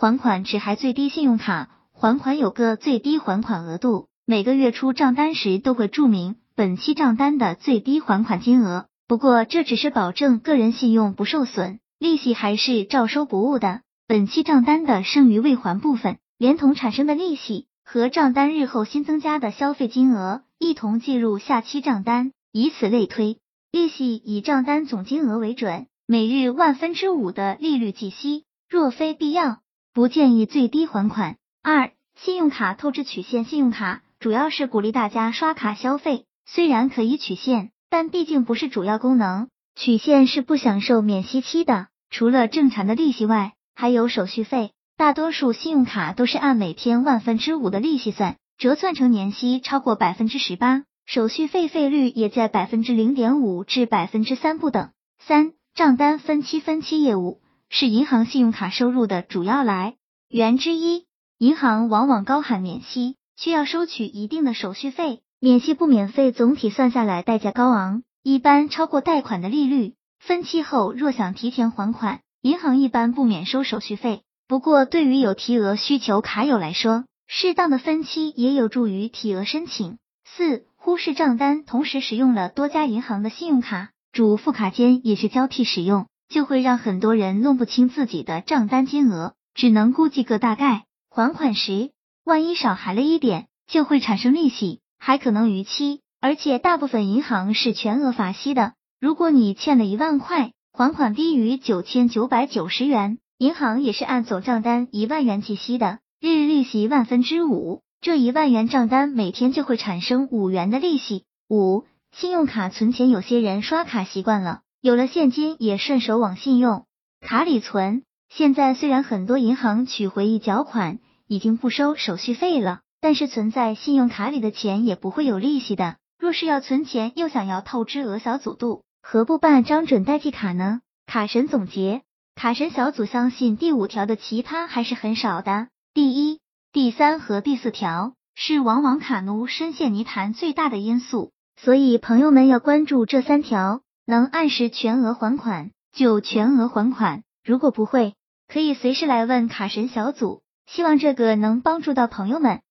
还款只还最低信用卡还款有个最低还款额度，每个月出账单时都会注明本期账单的最低还款金额。不过这只是保证个人信用不受损，利息还是照收不误的。本期账单的剩余未还部分，连同产生的利息和账单日后新增加的消费金额一同计入下期账单，以此类推，利息以账单总金额为准，每日万分之五的利率计息。若非必要，不建议最低还款。二、信用卡透支取现，信用卡主要是鼓励大家刷卡消费，虽然可以取现。但毕竟不是主要功能，取现是不享受免息期的，除了正常的利息外，还有手续费。大多数信用卡都是按每天万分之五的利息算，折算成年息超过百分之十八，手续费费率也在百分之零点五至百分之三不等。三、账单分期分期业务是银行信用卡收入的主要来源之一，银行往往高喊免息，需要收取一定的手续费。免息不免费，总体算下来代价高昂，一般超过贷款的利率。分期后若想提前还款，银行一般不免收手续费。不过对于有提额需求卡友来说，适当的分期也有助于提额申请。四、忽视账单，同时使用了多家银行的信用卡，主副卡间也是交替使用，就会让很多人弄不清自己的账单金额，只能估计个大概。还款时，万一少还了一点，就会产生利息。还可能逾期，而且大部分银行是全额罚息的。如果你欠了一万块，还款低于九千九百九十元，银行也是按总账单一万元计息的，日利息万分之五，这一万元账单每天就会产生五元的利息。五、信用卡存钱，有些人刷卡习惯了，有了现金也顺手往信用卡里存。现在虽然很多银行取回一缴款已经不收手续费了。但是存在信用卡里的钱也不会有利息的。若是要存钱又想要透支额小组度，何不办张准代记卡呢？卡神总结，卡神小组相信第五条的奇葩还是很少的。第一、第三和第四条是往往卡奴深陷泥潭最大的因素，所以朋友们要关注这三条，能按时全额还款就全额还款，如果不会，可以随时来问卡神小组。希望这个能帮助到朋友们。